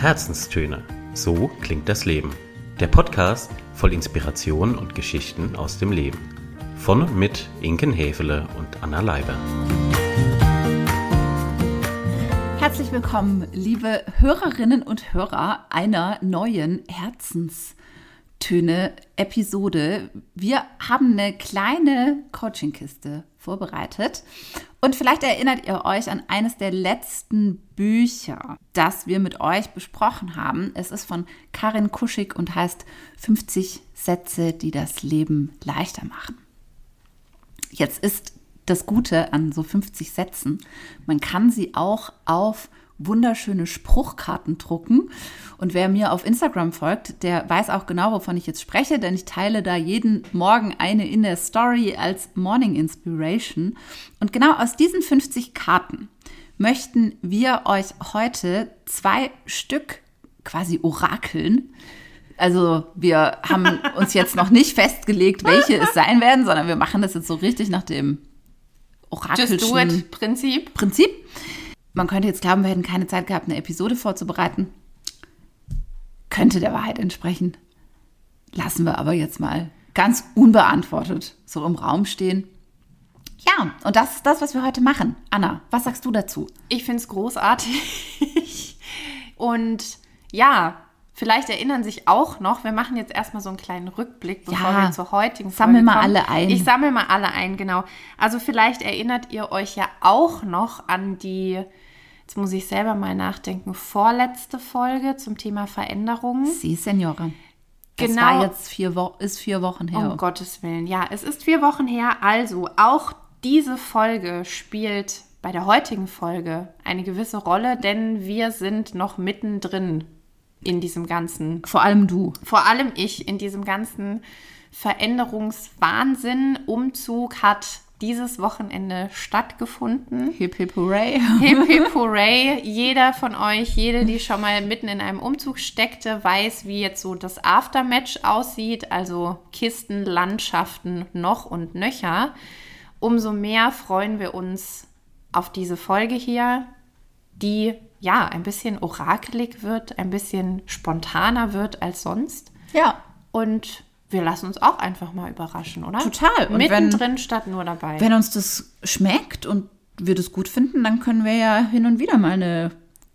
Herzenstöne. So klingt das Leben. Der Podcast voll Inspiration und Geschichten aus dem Leben. Von und mit Inken Hefele und Anna Leiber. Herzlich willkommen, liebe Hörerinnen und Hörer einer neuen Herzenstöne-Episode. Wir haben eine kleine Coachingkiste vorbereitet. Und vielleicht erinnert ihr euch an eines der letzten Bücher, das wir mit euch besprochen haben. Es ist von Karin Kuschig und heißt 50 Sätze, die das Leben leichter machen. Jetzt ist das Gute an so 50 Sätzen, man kann sie auch auf wunderschöne Spruchkarten drucken. Und wer mir auf Instagram folgt, der weiß auch genau, wovon ich jetzt spreche, denn ich teile da jeden Morgen eine in der Story als Morning Inspiration. Und genau aus diesen 50 Karten möchten wir euch heute zwei Stück quasi orakeln. Also wir haben uns jetzt noch nicht festgelegt, welche es sein werden, sondern wir machen das jetzt so richtig nach dem orakelschen Prinzip. Prinzip. Man könnte jetzt glauben, wir hätten keine Zeit gehabt, eine Episode vorzubereiten. Könnte der Wahrheit entsprechen. Lassen wir aber jetzt mal ganz unbeantwortet so im Raum stehen. Ja, und das ist das, was wir heute machen. Anna, was sagst du dazu? Ich finde es großartig. Und ja, vielleicht erinnern sich auch noch, wir machen jetzt erstmal so einen kleinen Rückblick, bevor Ja, wir zur heutigen sammel Folge mal kommen. alle ein. Ich sammle mal alle ein, genau. Also vielleicht erinnert ihr euch ja auch noch an die, jetzt muss ich selber mal nachdenken, vorletzte Folge zum Thema Veränderungen. Sie, Senora. Das Genau. war jetzt vier Wo ist vier Wochen her. Um Gottes Willen. Ja, es ist vier Wochen her. Also auch diese Folge spielt bei der heutigen Folge eine gewisse Rolle, denn wir sind noch mittendrin in diesem ganzen, Vor allem du. vor allem ich, in diesem ganzen Veränderungswahnsinn. Umzug hat dieses Wochenende stattgefunden. Hip hip hooray. Hip hip hooray. Jeder von euch, jede, die schon mal mitten in einem Umzug steckte, weiß, wie jetzt so das Aftermatch aussieht. Also Kisten, Landschaften noch und nöcher. Umso mehr freuen wir uns auf diese Folge hier, die ja ein bisschen orakelig wird, ein bisschen spontaner wird als sonst. Ja. Und wir lassen uns auch einfach mal überraschen, oder? Total. Und wenn- Mittendrin statt nur dabei. Wenn uns das schmeckt und wir das gut finden, dann können wir ja hin und wieder mal eine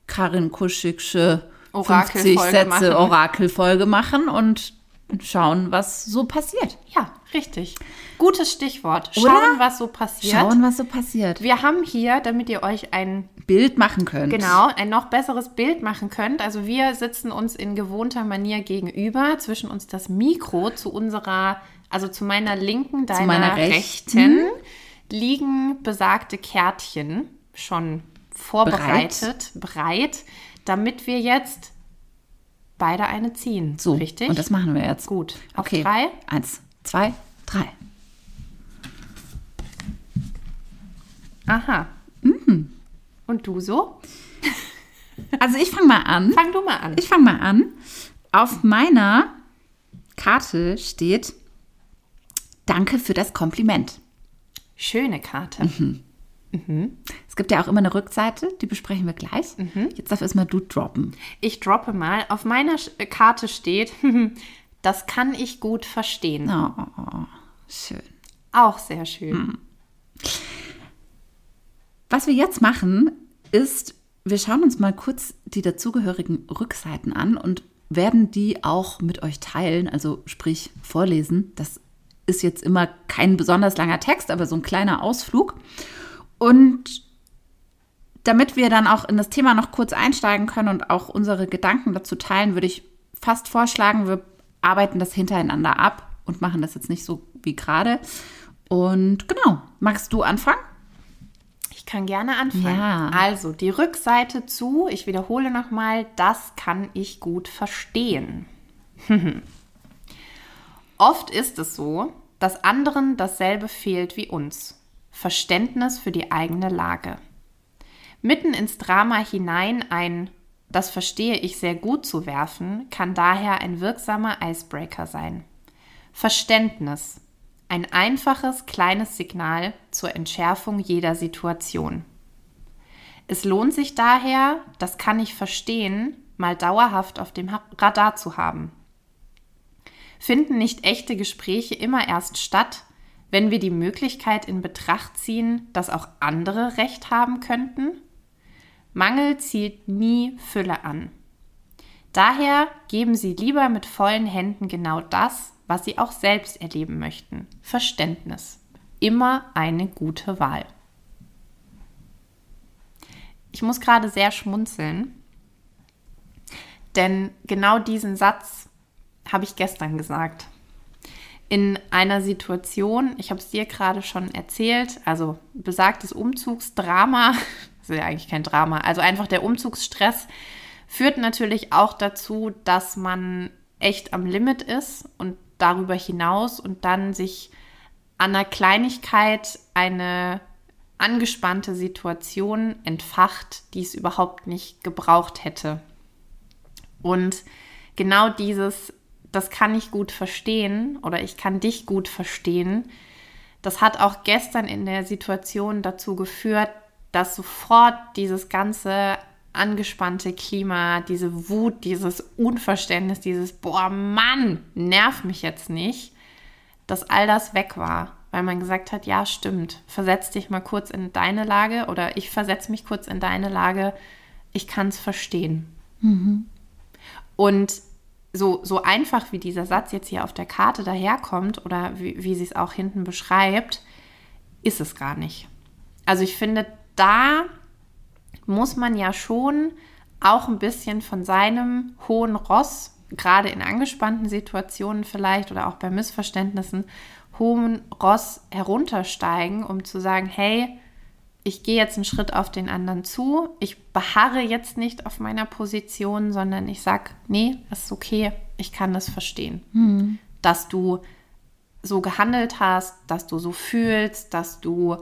Karin Kuschigsche 50 Orakelfolge Sätze machen. Orakelfolge machen und schauen, was so passiert. Ja, richtig. Gutes Stichwort. Schauen, Oder? was so passiert. Schauen, was so passiert. Wir haben hier, damit ihr euch ein Bild machen könnt. genau ein noch besseres Bild machen könnt. Also wir sitzen uns in gewohnter Manier gegenüber, zwischen uns das Mikro zu unserer, also zu meiner linken, deiner meiner rechten, rechten. liegen besagte Kärtchen schon vorbereitet, breit, damit wir jetzt beide eine ziehen. So, richtig? und das machen wir jetzt. Gut. Auf Okay. drei. Eins, zwei, drei. Aha. Und du so? Also ich fange mal an. Fang du mal an. Ich fange mal an. Auf meiner Karte steht Danke für das Kompliment. Schöne Karte. Es gibt ja auch immer eine Rückseite, die besprechen wir gleich. Jetzt darf erstmal du droppen. Ich droppe mal. Auf meiner äh, Karte steht, das kann ich gut verstehen. Oh, schön. Auch sehr schön. Was wir jetzt machen, ist, wir schauen uns mal kurz die dazugehörigen Rückseiten an und werden die auch mit euch teilen, also sprich vorlesen. Das ist jetzt immer kein besonders langer Text, aber so ein kleiner Ausflug. Und damit wir dann auch in das Thema noch kurz einsteigen können und auch unsere Gedanken dazu teilen, würde ich fast vorschlagen, wir arbeiten das hintereinander ab und machen das jetzt nicht so wie gerade. Und genau, magst du anfangen? Ich kann gerne anfangen. Ja. Also, die Rückseite zu, ich wiederhole nochmal, das kann ich gut verstehen. Oft ist es so, dass anderen dasselbe fehlt wie uns. Verständnis für die eigene Lage. Mitten ins Drama hinein ein Das verstehe ich sehr gut zu werfen, kann daher ein wirksamer Icebreaker sein. Verständnis. Ein einfaches, kleines Signal zur Entschärfung jeder Situation. Es lohnt sich daher, das kann ich verstehen, mal dauerhaft auf dem Radar zu haben. Finden nicht echte Gespräche immer erst statt, wenn wir die Möglichkeit in Betracht ziehen, dass auch andere Recht haben könnten? Mangel zielt nie Fülle an. Daher geben Sie lieber mit vollen Händen genau das, was Sie auch selbst erleben möchten. Verständnis. Immer eine gute Wahl. Ich muss gerade sehr schmunzeln, denn genau diesen Satz habe ich gestern gesagt. In einer Situation, ich habe es dir gerade schon erzählt, also besagtes Umzugsdrama, das ist ja eigentlich kein Drama, also einfach der Umzugsstress führt natürlich auch dazu, dass man echt am Limit ist und darüber hinaus und dann sich an einer Kleinigkeit eine angespannte Situation entfacht, die es überhaupt nicht gebraucht hätte. Und genau dieses, das kann ich gut verstehen oder ich kann dich gut verstehen, das hat auch gestern in der Situation dazu geführt, dass sofort dieses ganze angespannte Klima, diese Wut, dieses Unverständnis, dieses Boah, Mann, nerv mich jetzt nicht, dass all das weg war, weil man gesagt hat, ja, stimmt, versetz dich mal kurz in deine Lage oder ich versetze mich kurz in deine Lage, ich kann es verstehen. Mhm. Und so, so einfach wie dieser Satz jetzt hier auf der Karte daherkommt oder wie, wie sie es auch hinten beschreibt, ist es gar nicht. Also ich finde, da muss man ja schon auch ein bisschen von seinem hohen Ross, gerade in angespannten Situationen vielleicht oder auch bei Missverständnissen, hohen Ross heruntersteigen, um zu sagen, hey, ich gehe jetzt einen Schritt auf den anderen zu. Ich beharre jetzt nicht auf meiner Position, sondern ich sage, nee, das ist okay, ich kann das verstehen. Mhm. Dass du so gehandelt hast, dass du so fühlst, dass du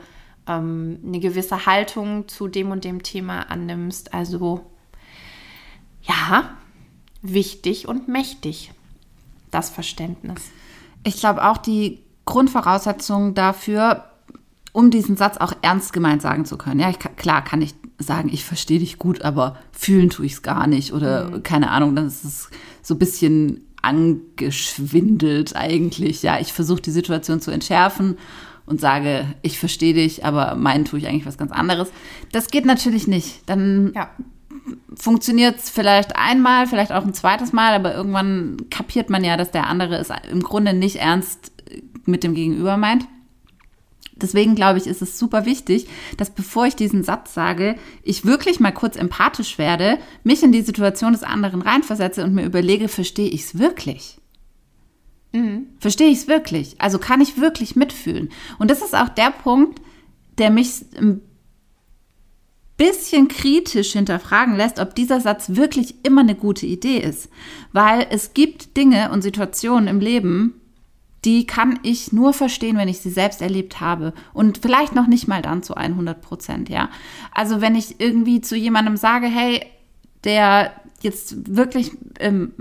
ähm, eine gewisse Haltung zu dem und dem Thema annimmst. Also ja, wichtig und mächtig, das Verständnis. Ich glaube auch die Grundvoraussetzung dafür, um diesen Satz auch ernst gemeint sagen zu können. Ja, ich, klar kann ich sagen, ich verstehe dich gut, aber fühlen tue ich es gar nicht oder mhm. keine Ahnung, dann ist es so ein bisschen angeschwindelt eigentlich. Ja, ich versuche die Situation zu entschärfen und sage, ich verstehe dich, aber meinen tue ich eigentlich was ganz anderes. Das geht natürlich nicht. Dann ja. funktioniert es vielleicht einmal, vielleicht auch ein zweites Mal, aber irgendwann kapiert man ja, dass der andere es im Grunde nicht ernst mit dem Gegenüber meint. Deswegen glaube ich, ist es super wichtig, dass bevor ich diesen Satz sage, ich wirklich mal kurz empathisch werde, mich in die Situation des anderen reinversetze und mir überlege, verstehe ich es wirklich? Mhm. Verstehe ich es wirklich? Also kann ich wirklich mitfühlen? Und das ist auch der Punkt, der mich ein bisschen kritisch hinterfragen lässt, ob dieser Satz wirklich immer eine gute Idee ist. Weil es gibt Dinge und Situationen im Leben, die kann ich nur verstehen, wenn ich sie selbst erlebt habe. Und vielleicht noch nicht mal dann zu 100 Prozent, ja. Also wenn ich irgendwie zu jemandem sage, hey, der jetzt wirklich ähm,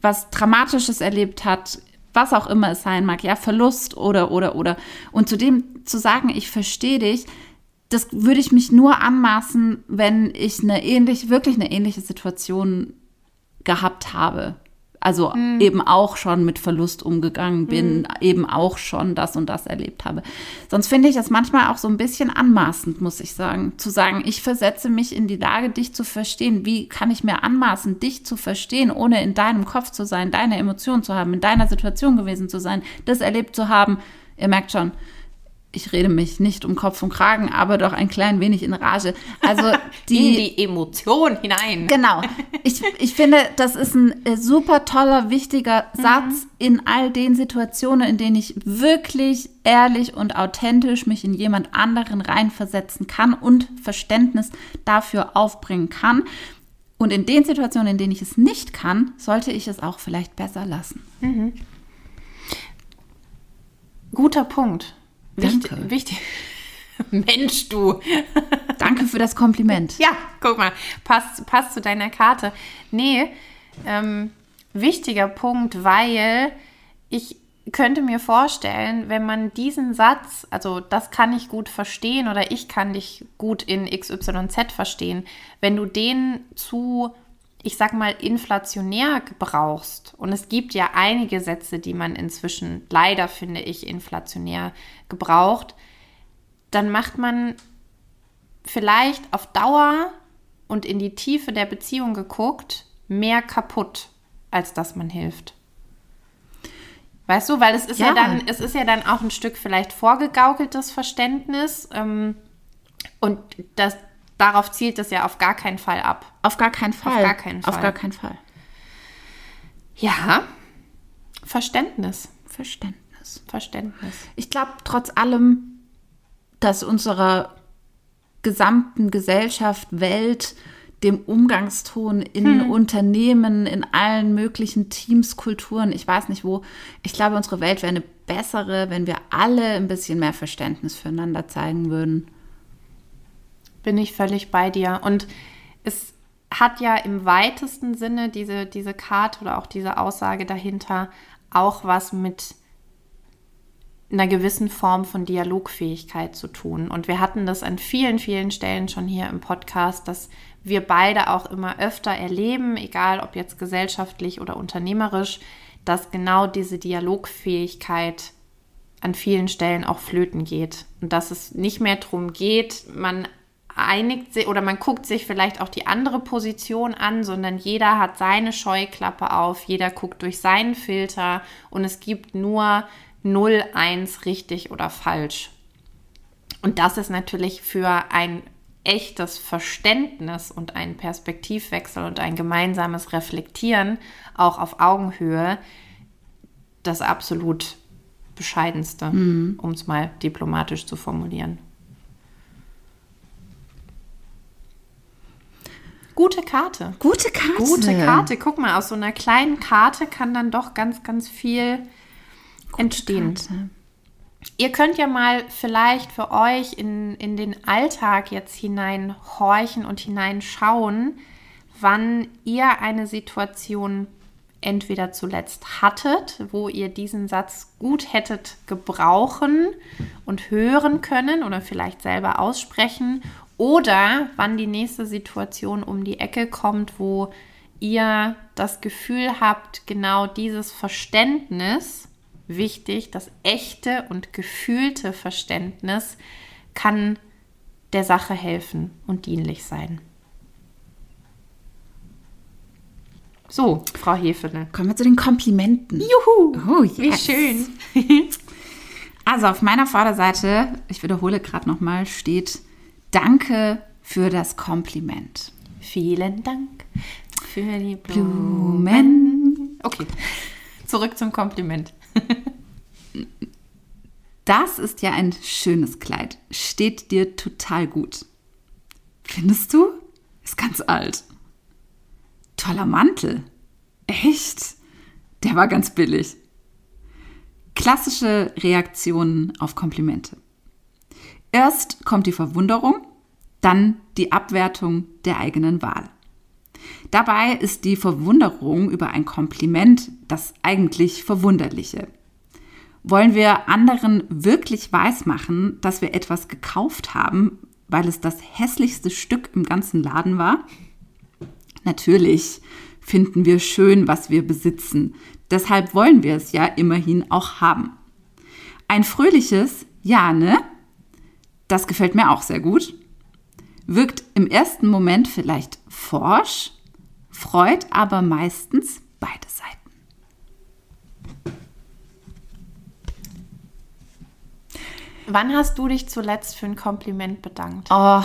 was Dramatisches erlebt hat, was auch immer es sein mag, ja, Verlust oder, oder, oder. Und zu dem zu sagen, ich verstehe dich, das würde ich mich nur anmaßen, wenn ich eine ähnliche, wirklich eine ähnliche Situation gehabt habe also mhm. eben auch schon mit Verlust umgegangen bin, mhm. eben auch schon das und das erlebt habe. Sonst finde ich das manchmal auch so ein bisschen anmaßend, muss ich sagen, zu sagen, ich versetze mich in die Lage, dich zu verstehen. Wie kann ich mir anmaßen, dich zu verstehen, ohne in deinem Kopf zu sein, deine Emotionen zu haben, in deiner Situation gewesen zu sein, das erlebt zu haben? Ihr merkt schon, ich rede mich nicht um Kopf und Kragen, aber doch ein klein wenig in Rage. Also die, in die Emotion hinein. Genau. Ich, ich finde, das ist ein äh, super toller, wichtiger mhm. Satz in all den Situationen, in denen ich wirklich ehrlich und authentisch mich in jemand anderen reinversetzen kann und Verständnis dafür aufbringen kann. Und in den Situationen, in denen ich es nicht kann, sollte ich es auch vielleicht besser lassen. Mhm. Guter Punkt. Wichtig, Danke. wichtig. Mensch, du. Danke für das Kompliment. Ja, guck mal, passt, passt zu deiner Karte. Nee, ähm, wichtiger Punkt, weil ich könnte mir vorstellen, wenn man diesen Satz, also das kann ich gut verstehen oder ich kann dich gut in XYZ verstehen, wenn du den zu ich sag mal, inflationär gebrauchst, und es gibt ja einige Sätze, die man inzwischen leider, finde ich, inflationär gebraucht, dann macht man vielleicht auf Dauer und in die Tiefe der Beziehung geguckt mehr kaputt, als dass man hilft. Weißt du, weil es ist ja. ja, dann, es ist ja dann auch ein Stück vielleicht vorgegaukeltes Verständnis. Ähm, und das, darauf zielt es ja auf gar keinen Fall ab. Auf gar keinen Fall. Auf gar keinen Fall. Auf gar keinen Fall. Ja, Verständnis. Verständnis. Verständnis. Ich glaube trotz allem, dass unserer gesamten Gesellschaft, Welt, dem Umgangston in hm. Unternehmen, in allen möglichen Teams, Kulturen, ich weiß nicht wo. Ich glaube, unsere Welt wäre eine bessere, wenn wir alle ein bisschen mehr Verständnis füreinander zeigen würden. Bin ich völlig bei dir. Und es hat ja im weitesten Sinne diese, diese Karte oder auch diese Aussage dahinter auch was mit einer gewissen Form von Dialogfähigkeit zu tun. Und wir hatten das an vielen, vielen Stellen schon hier im Podcast, dass wir beide auch immer öfter erleben, egal ob jetzt gesellschaftlich oder unternehmerisch, dass genau diese Dialogfähigkeit an vielen Stellen auch flöten geht. Und dass es nicht mehr darum geht, man einigt sich oder man guckt sich vielleicht auch die andere Position an, sondern jeder hat seine Scheuklappe auf, jeder guckt durch seinen Filter und es gibt nur 0, 1 richtig oder falsch. Und das ist natürlich für ein echtes Verständnis und einen Perspektivwechsel und ein gemeinsames Reflektieren auch auf Augenhöhe das absolut bescheidenste, mhm. um es mal diplomatisch zu formulieren. Gute Karte. Gute Karte. Gute Karte. Guck mal, aus so einer kleinen Karte kann dann doch ganz, ganz viel Gute entstehen. Karte. Ihr könnt ja mal vielleicht für euch in, in den Alltag jetzt hineinhorchen und hineinschauen, wann ihr eine Situation entweder zuletzt hattet, wo ihr diesen Satz gut hättet gebrauchen und hören können oder vielleicht selber aussprechen oder wann die nächste Situation um die Ecke kommt, wo ihr das Gefühl habt, genau dieses Verständnis wichtig, das echte und gefühlte Verständnis kann der Sache helfen und dienlich sein. So, Frau Hefele. Kommen wir zu den Komplimenten. Juhu! Oh, yes. Wie schön. also auf meiner Vorderseite, ich wiederhole gerade nochmal, steht Danke für das Kompliment. Vielen Dank für die Blumen. Blumen. Okay, zurück zum Kompliment. Das ist ja ein schönes Kleid. Steht dir total gut. Findest du? Ist ganz alt. Toller Mantel. Echt? Der war ganz billig. Klassische Reaktionen auf Komplimente. Erst kommt die Verwunderung, dann die Abwertung der eigenen Wahl. Dabei ist die Verwunderung über ein Kompliment das eigentlich Verwunderliche. Wollen wir anderen wirklich weismachen, dass wir etwas gekauft haben, weil es das hässlichste Stück im ganzen Laden war? Natürlich finden wir schön, was wir besitzen. Deshalb wollen wir es ja immerhin auch haben. Ein fröhliches Ja, ne? Das gefällt mir auch sehr gut. Wirkt im ersten Moment vielleicht forsch, freut aber meistens beide Seiten. Wann hast du dich zuletzt für ein Kompliment bedankt? Oh,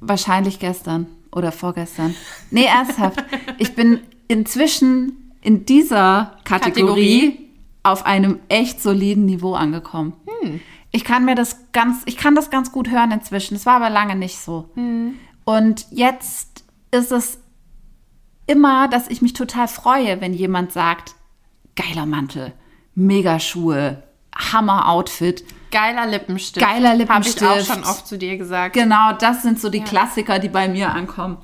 wahrscheinlich gestern oder vorgestern. Nee, ernsthaft. ich bin inzwischen in dieser Kategorie, Kategorie, auf einem echt soliden Niveau angekommen. Hm. Ich kann mir das ganz, ich kann das ganz gut hören inzwischen. Es war aber lange nicht so. Hm. Und jetzt ist es immer, dass ich mich total freue, wenn jemand sagt, geiler Mantel, mega Schuhe, Hammer Outfit. Geiler Lippenstift. Geiler Lippenstift. Habe ich auch schon oft zu dir gesagt. Genau, das sind so die ja. Klassiker, die bei mir ankommen.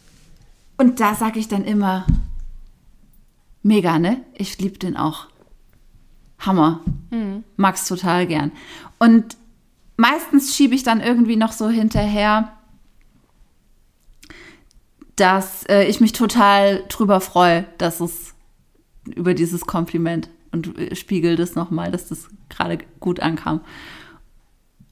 Und da sage ich dann immer, mega, ne? Ich liebe den auch. Hammer. Mhm. Mag's total gern. Und meistens schiebe ich dann irgendwie noch so hinterher, dass äh, ich mich total drüber freue, dass es über dieses Kompliment und äh, spiegel das nochmal, dass das gerade gut ankam.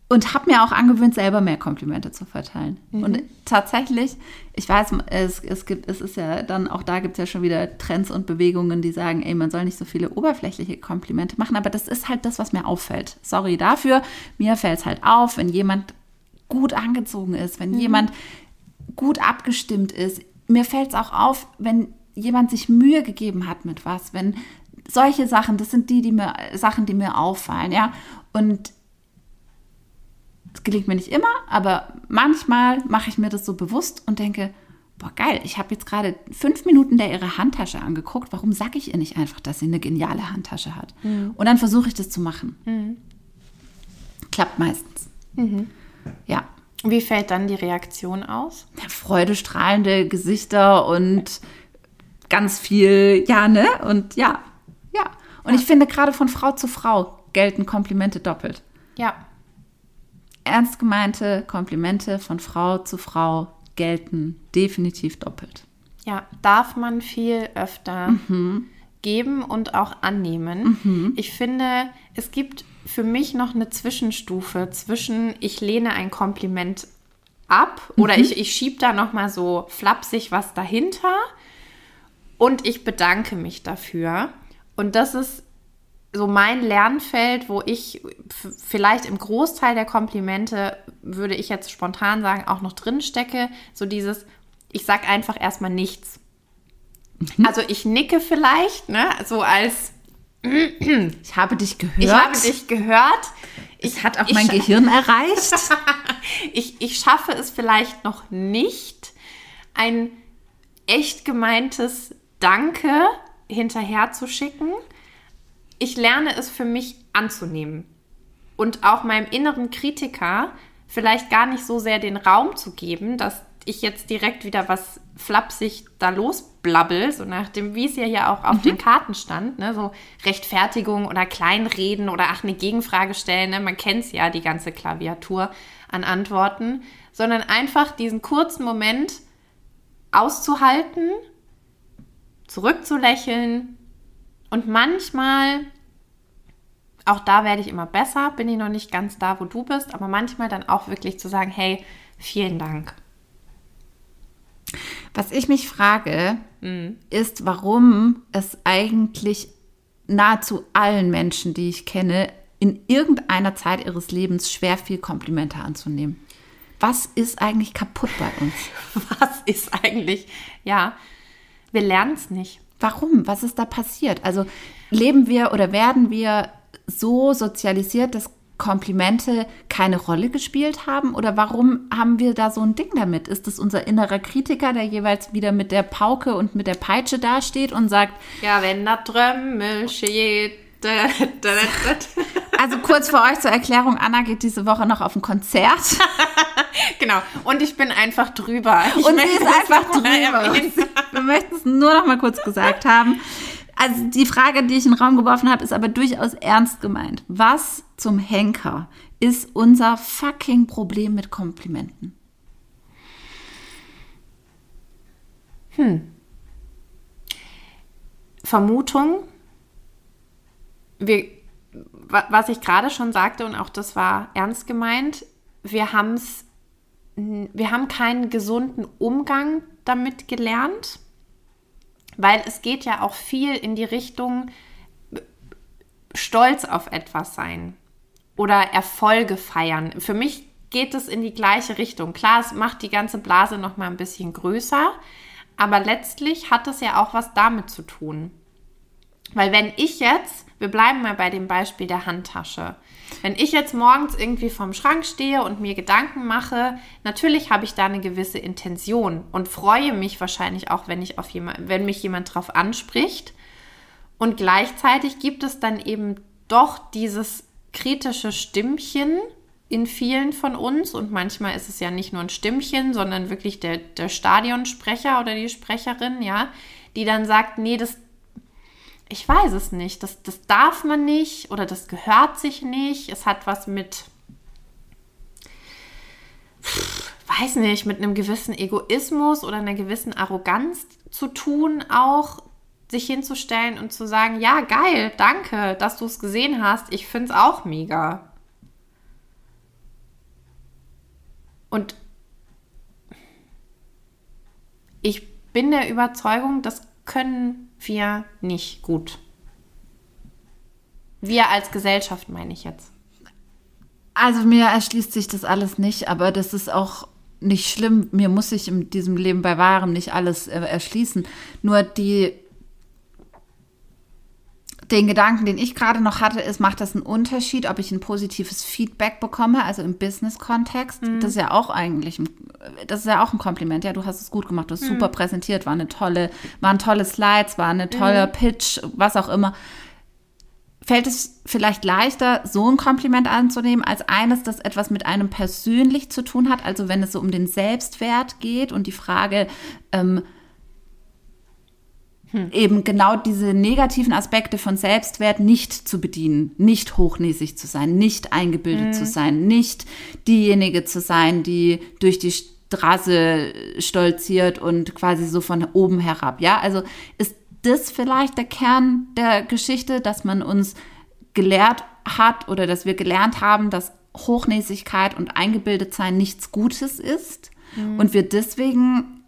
Und habe mir auch angewöhnt, selber mehr Komplimente zu verteilen. Mhm. Und tatsächlich, ich weiß, es, es gibt, es ist ja dann, auch da gibt es ja schon wieder Trends und Bewegungen, die sagen, ey, man soll nicht so viele oberflächliche Komplimente machen, aber das ist halt das, was mir auffällt. Sorry dafür. Mir fällt es halt auf, wenn jemand gut angezogen ist, wenn mhm. jemand gut abgestimmt ist. Mir fällt es auch auf, wenn jemand sich Mühe gegeben hat mit was, wenn solche Sachen, das sind die, die mir, Sachen, die mir auffallen, ja. Und es gelingt mir nicht immer, aber manchmal mache ich mir das so bewusst und denke, boah, geil, ich habe jetzt gerade fünf Minuten der ihre Handtasche angeguckt. Warum sage ich ihr nicht einfach, dass sie eine geniale Handtasche hat? Mhm. Und dann versuche ich das zu machen. Mhm. Klappt meistens. Mhm. Ja. Wie fällt dann die Reaktion aus? Ja, freudestrahlende Gesichter und ganz viel, ja, ne? Und ja, ja. Und ja. ich finde, gerade von Frau zu Frau gelten Komplimente doppelt. Ja. Ernst gemeinte Komplimente von Frau zu Frau gelten definitiv doppelt. Ja, darf man viel öfter mhm. geben und auch annehmen. Mhm. Ich finde, es gibt für mich noch eine Zwischenstufe zwischen ich lehne ein Kompliment ab oder mhm. ich, ich schiebe da noch mal so flapsig was dahinter und ich bedanke mich dafür. Und das ist so mein Lernfeld, wo ich vielleicht im Großteil der Komplimente, würde ich jetzt spontan sagen, auch noch drin stecke. So dieses, ich sag einfach erstmal nichts. Mhm. Also ich nicke vielleicht, ne, so als ich habe dich gehört. Ich habe dich gehört. Ich hat auch mein Gehirn erreicht. ich, ich schaffe es vielleicht noch nicht, ein echt gemeintes Danke hinterher zu schicken ich lerne es für mich anzunehmen und auch meinem inneren Kritiker vielleicht gar nicht so sehr den Raum zu geben, dass ich jetzt direkt wieder was flapsig da losblabbel, so nach dem, wie es ja hier auch auf mhm. den Karten stand, ne? so Rechtfertigung oder Kleinreden oder ach, eine Gegenfrage stellen, ne? man kennt es ja, die ganze Klaviatur an Antworten, sondern einfach diesen kurzen Moment auszuhalten, zurückzulächeln und manchmal, auch da werde ich immer besser, bin ich noch nicht ganz da, wo du bist, aber manchmal dann auch wirklich zu sagen, hey, vielen Dank. Was ich mich frage, mhm. ist, warum es eigentlich nahezu allen Menschen, die ich kenne, in irgendeiner Zeit ihres Lebens schwer viel Komplimente anzunehmen. Was ist eigentlich kaputt bei uns? Was ist eigentlich, ja, wir lernen es nicht. Warum? Was ist da passiert? Also leben wir oder werden wir so sozialisiert, dass Komplimente keine Rolle gespielt haben? Oder warum haben wir da so ein Ding damit? Ist es unser innerer Kritiker, der jeweils wieder mit der Pauke und mit der Peitsche dasteht und sagt, ja, wenn da Trömmel steht. Also kurz für euch zur Erklärung, Anna geht diese Woche noch auf ein Konzert. genau. Und ich bin einfach drüber. Ich und sie ist einfach drüber. Wir möchten es nur noch mal kurz gesagt haben. Also die Frage, die ich in den Raum geworfen habe, ist aber durchaus ernst gemeint. Was zum Henker ist unser fucking Problem mit Komplimenten? Hm. Vermutung. Wir, was ich gerade schon sagte, und auch das war ernst gemeint, wir haben wir haben keinen gesunden Umgang damit gelernt, weil es geht ja auch viel in die Richtung Stolz auf etwas sein oder Erfolge feiern. Für mich geht es in die gleiche Richtung. Klar, es macht die ganze Blase noch mal ein bisschen größer, aber letztlich hat es ja auch was damit zu tun. Weil wenn ich jetzt, wir bleiben mal bei dem Beispiel der Handtasche, wenn ich jetzt morgens irgendwie vorm Schrank stehe und mir Gedanken mache, natürlich habe ich da eine gewisse Intention und freue mich wahrscheinlich auch, wenn, ich auf jemand, wenn mich jemand darauf anspricht. Und gleichzeitig gibt es dann eben doch dieses kritische Stimmchen in vielen von uns. Und manchmal ist es ja nicht nur ein Stimmchen, sondern wirklich der, der Stadionsprecher oder die Sprecherin, ja, die dann sagt, nee, das ich weiß es nicht. Das, das darf man nicht oder das gehört sich nicht. Es hat was mit, weiß nicht, mit einem gewissen Egoismus oder einer gewissen Arroganz zu tun, auch sich hinzustellen und zu sagen, ja, geil, danke, dass du es gesehen hast. Ich finde es auch mega. Und ich bin der Überzeugung, das können wir nicht gut. Wir als Gesellschaft meine ich jetzt. Also mir erschließt sich das alles nicht, aber das ist auch nicht schlimm. Mir muss sich in diesem Leben bei Wahrem nicht alles äh, erschließen. Nur die den Gedanken, den ich gerade noch hatte, ist, macht das einen Unterschied, ob ich ein positives Feedback bekomme, also im Business-Kontext? Mhm. Das ist ja auch eigentlich, ein, das ist ja auch ein Kompliment. Ja, du hast es gut gemacht, du hast mhm. super präsentiert, war eine tolle, waren tolle Slides, war eine tolle mhm. Pitch, was auch immer fällt es vielleicht leichter, so ein Kompliment anzunehmen, als eines, das etwas mit einem persönlich zu tun hat. Also wenn es so um den Selbstwert geht und die Frage, ähm, hm. eben genau diese negativen Aspekte von Selbstwert nicht zu bedienen, nicht hochnäsig zu sein, nicht eingebildet hm. zu sein, nicht diejenige zu sein, die durch die Straße stolziert und quasi so von oben herab. Ja, also ist das vielleicht der Kern der Geschichte, dass man uns gelehrt hat oder dass wir gelernt haben, dass Hochnäsigkeit und Eingebildetsein nichts Gutes ist mhm. und wir deswegen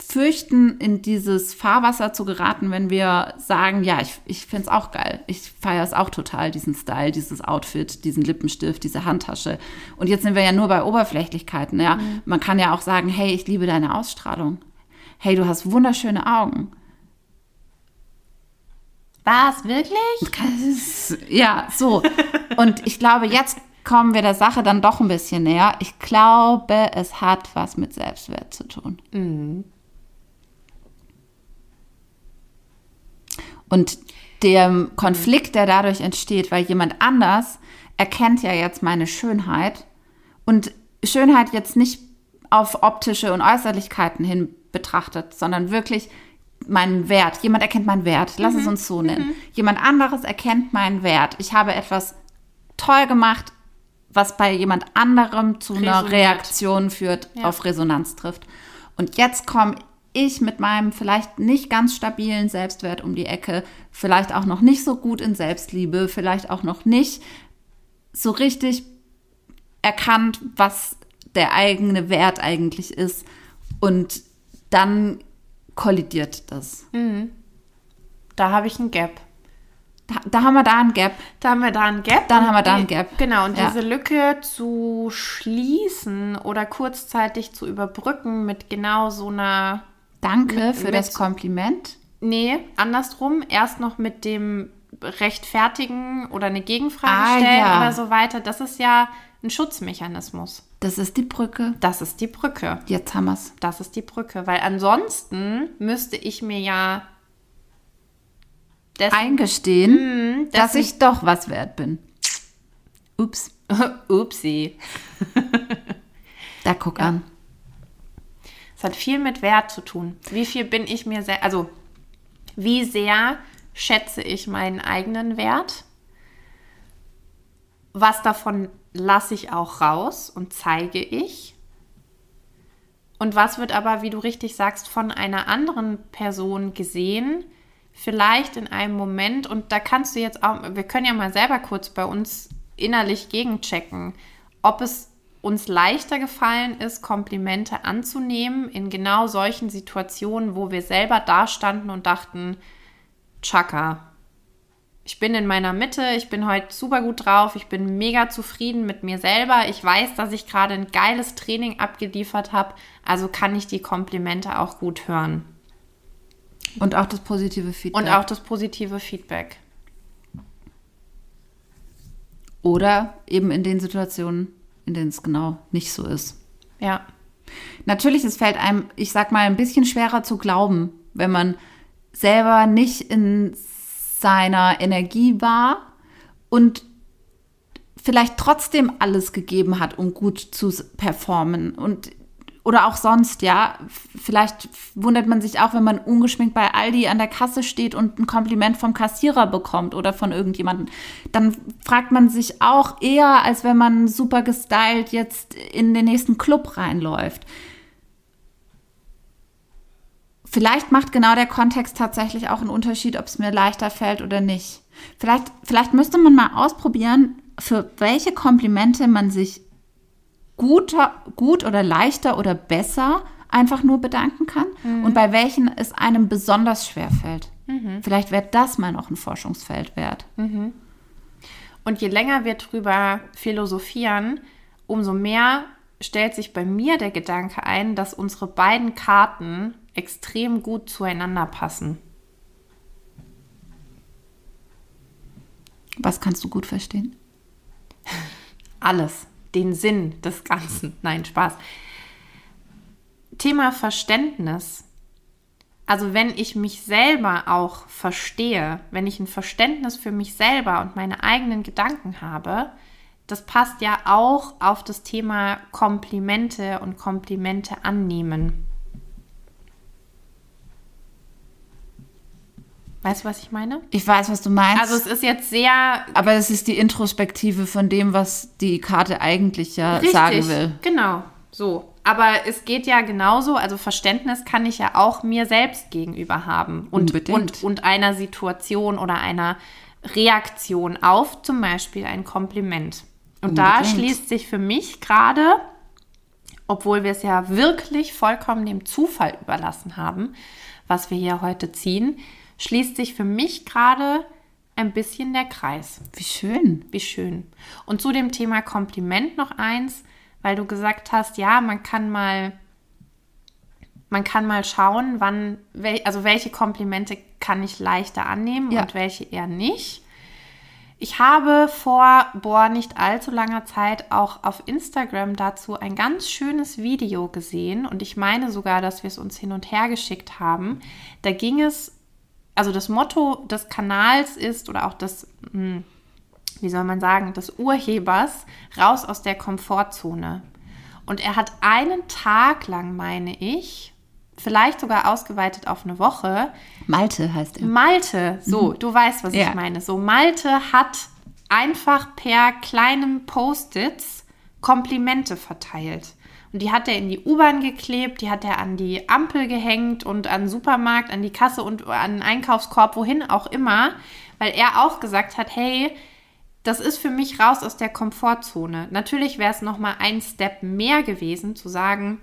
fürchten, in dieses Fahrwasser zu geraten, wenn wir sagen, ja, ich, ich finde es auch geil. Ich feiere es auch total, diesen Style, dieses Outfit, diesen Lippenstift, diese Handtasche. Und jetzt sind wir ja nur bei Oberflächlichkeiten. Ja? Mhm. Man kann ja auch sagen, hey, ich liebe deine Ausstrahlung. Hey, du hast wunderschöne Augen. Was, wirklich? Ja, so. Und ich glaube, jetzt kommen wir der Sache dann doch ein bisschen näher. Ich glaube, es hat was mit Selbstwert zu tun. Mhm. Und der Konflikt, der dadurch entsteht, weil jemand anders erkennt ja jetzt meine Schönheit und Schönheit jetzt nicht auf optische und Äußerlichkeiten hin betrachtet, sondern wirklich meinen Wert. Jemand erkennt meinen Wert. Lass mhm. es uns so nennen. Mhm. Jemand anderes erkennt meinen Wert. Ich habe etwas toll gemacht, was bei jemand anderem zu Resoniert. einer Reaktion führt, ja. auf Resonanz trifft. Und jetzt komme ich mit meinem vielleicht nicht ganz stabilen Selbstwert um die Ecke, vielleicht auch noch nicht so gut in Selbstliebe, vielleicht auch noch nicht so richtig erkannt, was der eigene Wert eigentlich ist. Und dann kollidiert das. Mhm. Da habe ich ein Gap. Da, da, haben wir da ein Gap. Da haben wir da ein Gap. Dann haben wir da ein Gap. Genau, und ja. diese Lücke zu schließen oder kurzzeitig zu überbrücken mit genau so einer. Danke mit, für mit, das Kompliment. Nee, andersrum. Erst noch mit dem Rechtfertigen oder eine Gegenfrage ah, stellen ja. oder so weiter. Das ist ja ein Schutzmechanismus. Das ist die Brücke. Das ist die Brücke. Jetzt haben wir es. Das ist die Brücke, weil ansonsten müsste ich mir ja dessen, eingestehen, mh, dass ich doch was wert bin. Ups. Upsi. da guck ja. an. Es hat viel mit Wert zu tun. Wie viel bin ich mir sehr, also wie sehr schätze ich meinen eigenen Wert? Was davon lasse ich auch raus und zeige ich? Und was wird aber, wie du richtig sagst, von einer anderen Person gesehen? Vielleicht in einem Moment, und da kannst du jetzt auch, wir können ja mal selber kurz bei uns innerlich gegenchecken, ob es uns leichter gefallen ist, Komplimente anzunehmen in genau solchen Situationen, wo wir selber dastanden und dachten, Chaka, ich bin in meiner Mitte, ich bin heute super gut drauf, ich bin mega zufrieden mit mir selber. Ich weiß, dass ich gerade ein geiles Training abgeliefert habe, also kann ich die Komplimente auch gut hören. Und auch das positive Feedback. Und auch das positive Feedback. Oder eben in den Situationen, in denen es genau nicht so ist. Ja. Natürlich, es fällt einem, ich sag mal, ein bisschen schwerer zu glauben, wenn man selber nicht in seiner Energie war und vielleicht trotzdem alles gegeben hat, um gut zu performen und oder auch sonst, ja. Vielleicht wundert man sich auch, wenn man ungeschminkt bei Aldi an der Kasse steht und ein Kompliment vom Kassierer bekommt oder von irgendjemandem. Dann fragt man sich auch eher, als wenn man super gestylt jetzt in den nächsten Club reinläuft. Vielleicht macht genau der Kontext tatsächlich auch einen Unterschied, ob es mir leichter fällt oder nicht. Vielleicht, vielleicht müsste man mal ausprobieren, für welche Komplimente man sich guter, gut oder leichter oder besser einfach nur bedanken kann mhm. und bei welchen es einem besonders schwer fällt. Mhm. Vielleicht wäre das mal noch ein Forschungsfeld wert. Mhm. Und je länger wir drüber philosophieren, umso mehr stellt sich bei mir der Gedanke ein, dass unsere beiden Karten extrem gut zueinander passen. Was kannst du gut verstehen? Alles, den Sinn des Ganzen. Nein, Spaß. Thema Verständnis. Also wenn ich mich selber auch verstehe, wenn ich ein Verständnis für mich selber und meine eigenen Gedanken habe, das passt ja auch auf das Thema Komplimente und Komplimente annehmen. Weißt du, was ich meine? Ich weiß, was du meinst. Also es ist jetzt sehr. Aber es ist die Introspektive von dem, was die Karte eigentlich ja richtig, sagen will. Genau, so. Aber es geht ja genauso, also Verständnis kann ich ja auch mir selbst gegenüber haben. Und, und, und einer Situation oder einer Reaktion auf zum Beispiel ein Kompliment. Und Unbedingt. da schließt sich für mich gerade, obwohl wir es ja wirklich vollkommen dem Zufall überlassen haben, was wir hier heute ziehen, schließt sich für mich gerade ein bisschen der Kreis. Wie schön. Wie schön. Und zu dem Thema Kompliment noch eins, weil du gesagt hast, ja, man kann mal, man kann mal schauen, wann, also welche Komplimente kann ich leichter annehmen ja. und welche eher nicht. Ich habe vor, boah, nicht allzu langer Zeit auch auf Instagram dazu ein ganz schönes Video gesehen und ich meine sogar, dass wir es uns hin und her geschickt haben. Da ging es also das Motto des Kanals ist oder auch des, hm, wie soll man sagen, des Urhebers raus aus der Komfortzone. Und er hat einen Tag lang, meine ich, vielleicht sogar ausgeweitet auf eine Woche. Malte heißt er. Malte, so, mhm. du weißt, was ja. ich meine. So, Malte hat einfach per kleinem Post-its Komplimente verteilt. Und die hat er in die U-Bahn geklebt, die hat er an die Ampel gehängt und an den Supermarkt, an die Kasse und an den Einkaufskorb, wohin auch immer, weil er auch gesagt hat, hey, das ist für mich raus aus der Komfortzone. Natürlich wäre es nochmal ein Step mehr gewesen, zu sagen,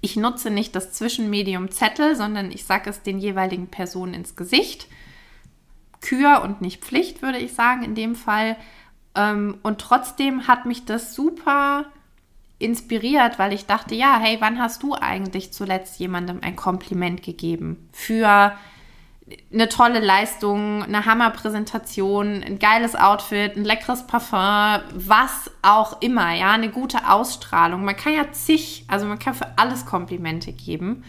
ich nutze nicht das Zwischenmedium Zettel, sondern ich sage es den jeweiligen Personen ins Gesicht. Kür und nicht Pflicht, würde ich sagen, in dem Fall. Ähm, und trotzdem hat mich das super inspiriert, weil ich dachte, ja, hey, wann hast du eigentlich zuletzt jemandem ein Kompliment gegeben für eine tolle Leistung, eine Hammerpräsentation, ein geiles Outfit, ein leckeres Parfum, was auch immer, ja, eine gute Ausstrahlung. Man kann ja zig, also man kann für alles Komplimente geben.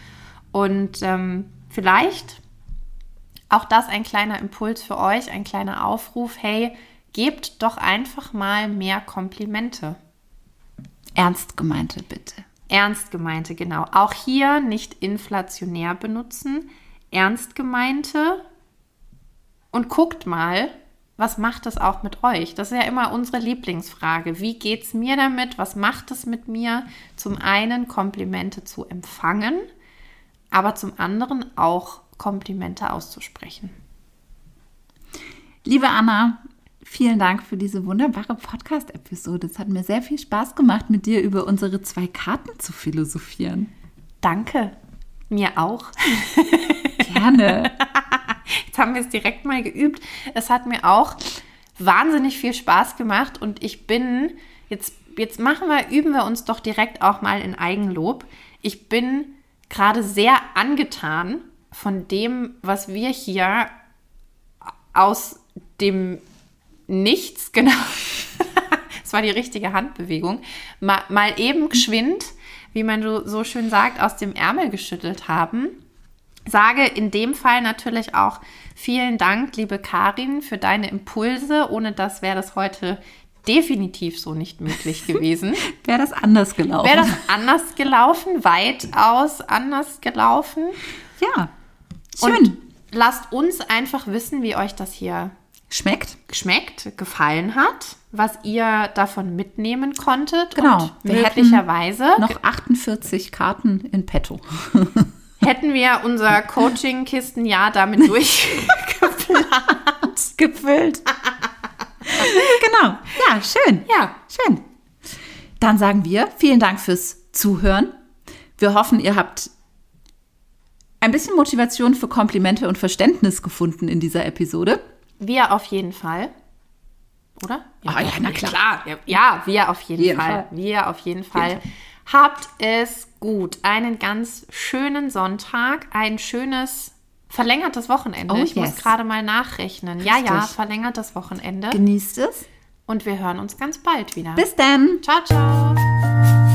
Und ähm, vielleicht auch das ein kleiner Impuls für euch, ein kleiner Aufruf, hey, gebt doch einfach mal mehr Komplimente. Ernst gemeinte, bitte. Ernst gemeinte, genau. Auch hier nicht inflationär benutzen. Ernst gemeinte. Und guckt mal, was macht es auch mit euch? Das ist ja immer unsere Lieblingsfrage. Wie geht es mir damit? Was macht es mit mir? Zum einen Komplimente zu empfangen, aber zum anderen auch Komplimente auszusprechen. Liebe Anna, Vielen Dank für diese wunderbare Podcast-Episode. Es hat mir sehr viel Spaß gemacht, mit dir über unsere zwei Karten zu philosophieren. Danke. Mir auch. Gerne. Jetzt haben wir es direkt mal geübt. Es hat mir auch wahnsinnig viel Spaß gemacht und ich bin, jetzt, jetzt machen wir, üben wir uns doch direkt auch mal in Eigenlob. Ich bin gerade sehr angetan von dem, was wir hier aus dem nichts, genau. das war die richtige Handbewegung. Mal, mal eben geschwind, wie man so schön sagt, aus dem Ärmel geschüttelt haben. Sage in dem Fall natürlich auch vielen Dank, liebe Karin, für deine Impulse. Ohne das wäre das heute definitiv so nicht möglich gewesen. Wäre das anders gelaufen? Wäre das anders gelaufen, weitaus anders gelaufen. ja. Schön. Und lasst uns einfach wissen, wie euch das hier Schmeckt? geschmeckt, gefallen hat, was ihr davon mitnehmen konntet. Genau. Und möglicherweise Noch 48 Karten in petto. hätten wir unser Coaching-Kistenjahr damit durchgeplant. Gefüllt. genau. Ja, schön. Ja, Schön. Dann sagen wir vielen Dank fürs Zuhören. Wir hoffen, ihr habt ein bisschen Motivation für Komplimente und Verständnis gefunden in dieser Episode. Wir auf jeden Fall. Oder? Ah, ja, na klar. Ja, ja, wir auf jeden, Jeden Fall. Fall. Wir auf jeden Fall. Habt es gut. Einen ganz schönen Sonntag, ein schönes verlängertes Wochenende. Oh, ich muss yes. gerade mal nachrechnen. Ja, ja, Richtig. verlängertes Wochenende. Genießt es. Und wir hören uns ganz bald wieder. Bis dann. Ciao, ciao.